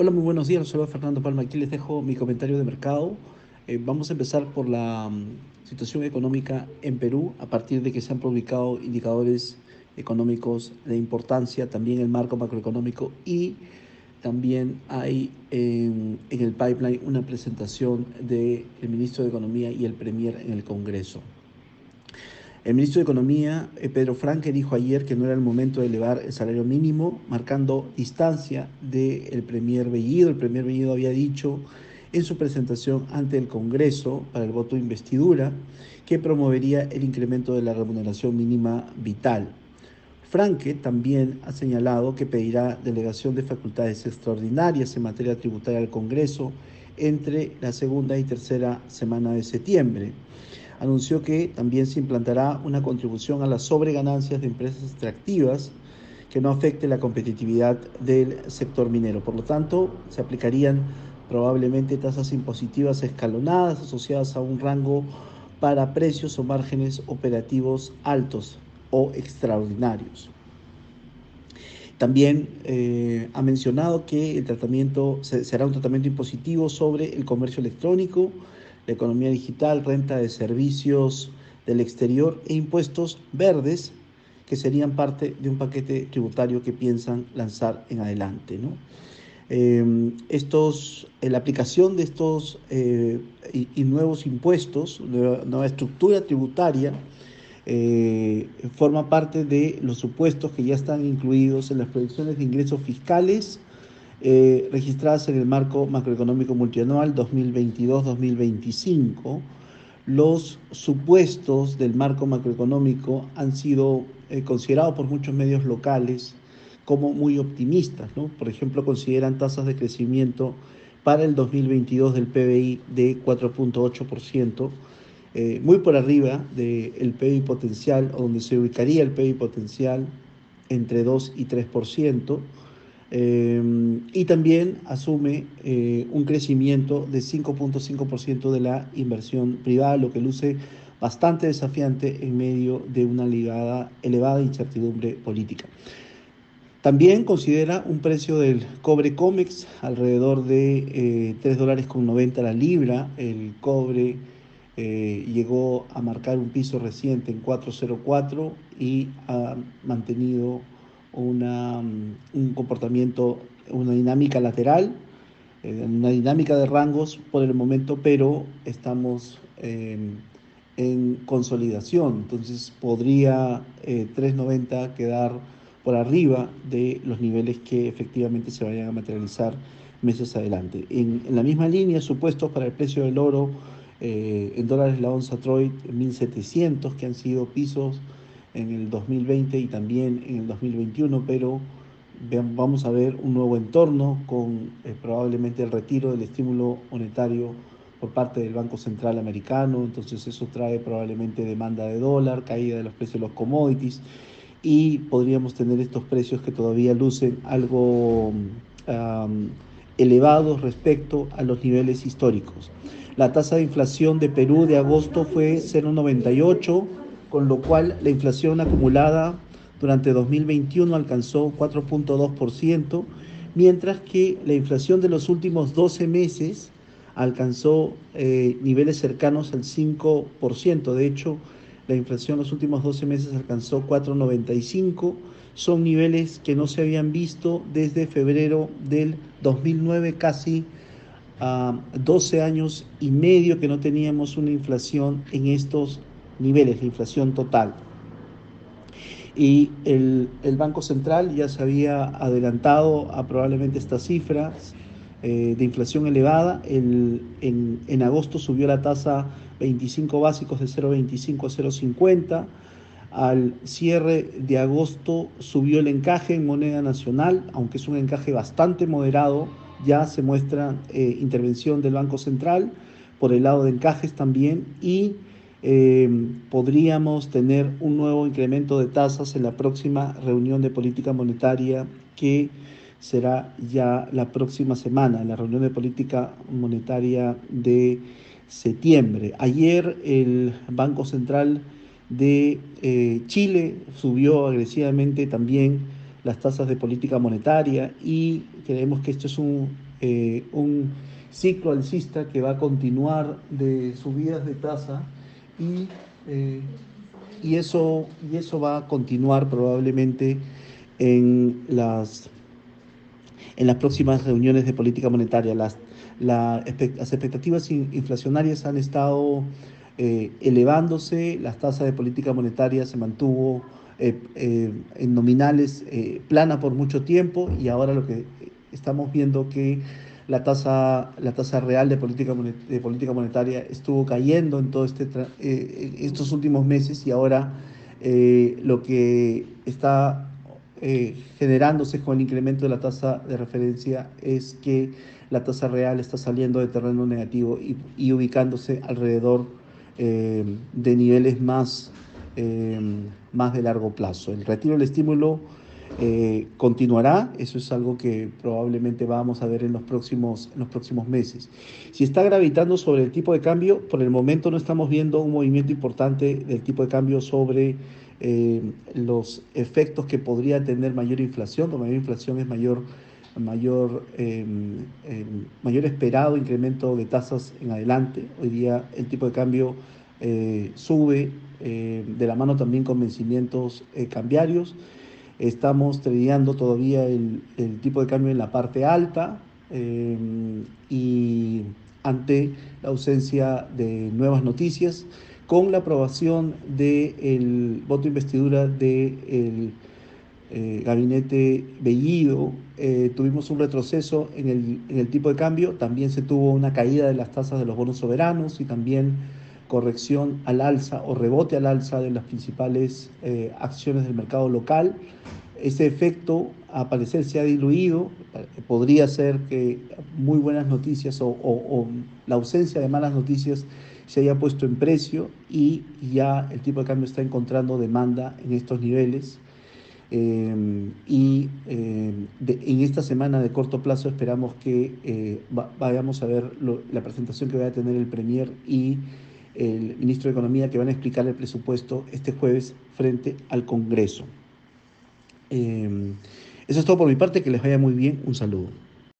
Hola, muy buenos días. Soy Fernando Palma. Aquí les dejo mi comentario de mercado. Eh, vamos a empezar por la um, situación económica en Perú a partir de que se han publicado indicadores económicos de importancia, también el marco macroeconómico y también hay en, en el pipeline una presentación del ministro de Economía y el Premier en el Congreso. El ministro de Economía, eh, Pedro Franque, dijo ayer que no era el momento de elevar el salario mínimo, marcando distancia del Premier Bellido. El Premier Bellido había dicho en su presentación ante el Congreso para el voto de investidura que promovería el incremento de la remuneración mínima vital. Franque también ha señalado que pedirá delegación de facultades extraordinarias en materia tributaria al Congreso entre la segunda y tercera semana de septiembre anunció que también se implantará una contribución a las sobreganancias de empresas extractivas que no afecte la competitividad del sector minero. Por lo tanto, se aplicarían probablemente tasas impositivas escalonadas asociadas a un rango para precios o márgenes operativos altos o extraordinarios. También eh, ha mencionado que el tratamiento será un tratamiento impositivo sobre el comercio electrónico, la economía digital, renta de servicios del exterior e impuestos verdes que serían parte de un paquete tributario que piensan lanzar en adelante. Em, estos, la aplicación de estos eh, y, nuevos impuestos, nueva, estructura tributaria, eh, forma parte de los supuestos que ya están incluidos en las proyecciones de ingresos fiscales eh, registradas en el marco macroeconómico multianual 2022-2025. Los supuestos del marco macroeconómico han sido eh, considerados por muchos medios locales como muy optimistas. ¿no? Por ejemplo, consideran tasas de crecimiento para el 2022 del PBI de 4.8%, eh, muy por arriba del PBI potencial, donde se ubicaría el PBI potencial entre 2 y 3%. Eh, y también asume eh, un crecimiento de 5.5% de la inversión privada, lo que luce bastante desafiante en medio de una ligada, elevada incertidumbre política. También considera un precio del cobre COMEX alrededor de 3 eh, dólares con 90 la libra. El cobre llegó a marcar un piso reciente en 404 y ha mantenido una, mm, un comportamiento, una dinámica lateral, eh, una dinámica de rangos por el momento, pero estamos em, en consolidación. Entonces podría 390 eh, quedar por arriba de los niveles que efectivamente se vayan a materializar meses adelante. En, la misma línea, supuestos para el precio del oro eh, en dólares la onza Troy 1700, que han sido pisos en el 2020 y también en el 2021, pero vamos a ver un nuevo entorno con eh, probablemente el retiro del estímulo monetario por parte del Banco Central Americano, entonces eso trae probablemente demanda de dólar, caída de los precios de los commodities y podríamos tener estos precios que todavía lucen algo elevados respecto a los niveles históricos. La tasa de inflación de Perú de agosto fue 0,98 con lo cual la inflación acumulada durante 2021 alcanzó 4.2%, mientras que la inflación de los últimos 12 meses alcanzó eh, niveles cercanos al 5%. De hecho, la inflación en los últimos 12 meses alcanzó 4,95. Son niveles que no se habían visto desde febrero del 2009, casi a 12 años y medio que no teníamos una inflación en estos niveles, de inflación total. Y el, Banco Central ya se había adelantado a probablemente estas cifras eh, de inflación elevada. en, en, agosto subió la tasa 25 básicos de 0,25 a 0,50. Al cierre de agosto subió el encaje en moneda nacional, aunque es un encaje bastante moderado, ya se muestra eh, intervención del Banco Central por el lado de encajes también y eh, podríamos tener un nuevo incremento de tasas en la próxima reunión de política monetaria que será ya la próxima semana, la reunión de política monetaria de septiembre. Ayer el Banco Central de eh, Chile subió agresivamente también las tasas de política monetaria y creemos que esto es un un ciclo alcista que va a continuar de subidas de tasa y, y, eso, y eso va a continuar probablemente en las, en las próximas reuniones de política monetaria. Las, las expectativas inflacionarias han estado eh, elevándose, las tasas de política monetaria se mantuvo eh, eh, en nominales plana por mucho tiempo y ahora lo que estamos viendo que la tasa, la tasa real de política, de política monetaria estuvo cayendo en todos este, estos últimos meses y ahora lo que está generándose con el incremento de la tasa de referencia es que la tasa real está saliendo de terreno negativo y, ubicándose alrededor eh, de niveles más, eh, más de largo plazo. El retiro del estímulo eh, continuará, eso es algo que probablemente vamos a ver en los, próximos, en los próximos meses. Si está gravitando sobre el tipo de cambio, por el momento no estamos viendo un movimiento importante del tipo de cambio sobre los efectos que podría tener mayor inflación, la mayor inflación es mayor mayor, em, em, mayor esperado incremento de tasas en adelante. Hoy día el tipo de cambio eh, sube eh, de la mano también con vencimientos eh, cambiarios. Estamos tradeando todavía el, el, tipo de cambio en la parte alta em, y ante la ausencia de nuevas noticias, con la aprobación del voto de investidura del eh, gabinete Bellido, eh, tuvimos un retroceso en el, en el, tipo de cambio, también se tuvo una caída de las tasas de los bonos soberanos y también corrección al alza o rebote al alza de las principales eh, acciones del mercado local. Ese efecto, a parecer, se ha diluido. Podría ser que muy buenas noticias o, la ausencia de malas noticias se haya puesto en precio y ya el tipo de cambio está encontrando demanda en estos niveles. Em, y em, en esta semana de corto plazo esperamos que eh, vayamos a ver la presentación que va a tener el Premier y el ministro de Economía que van a explicar el presupuesto este jueves frente al Congreso. Em, eso es todo por mi parte, que les vaya muy bien, un saludo.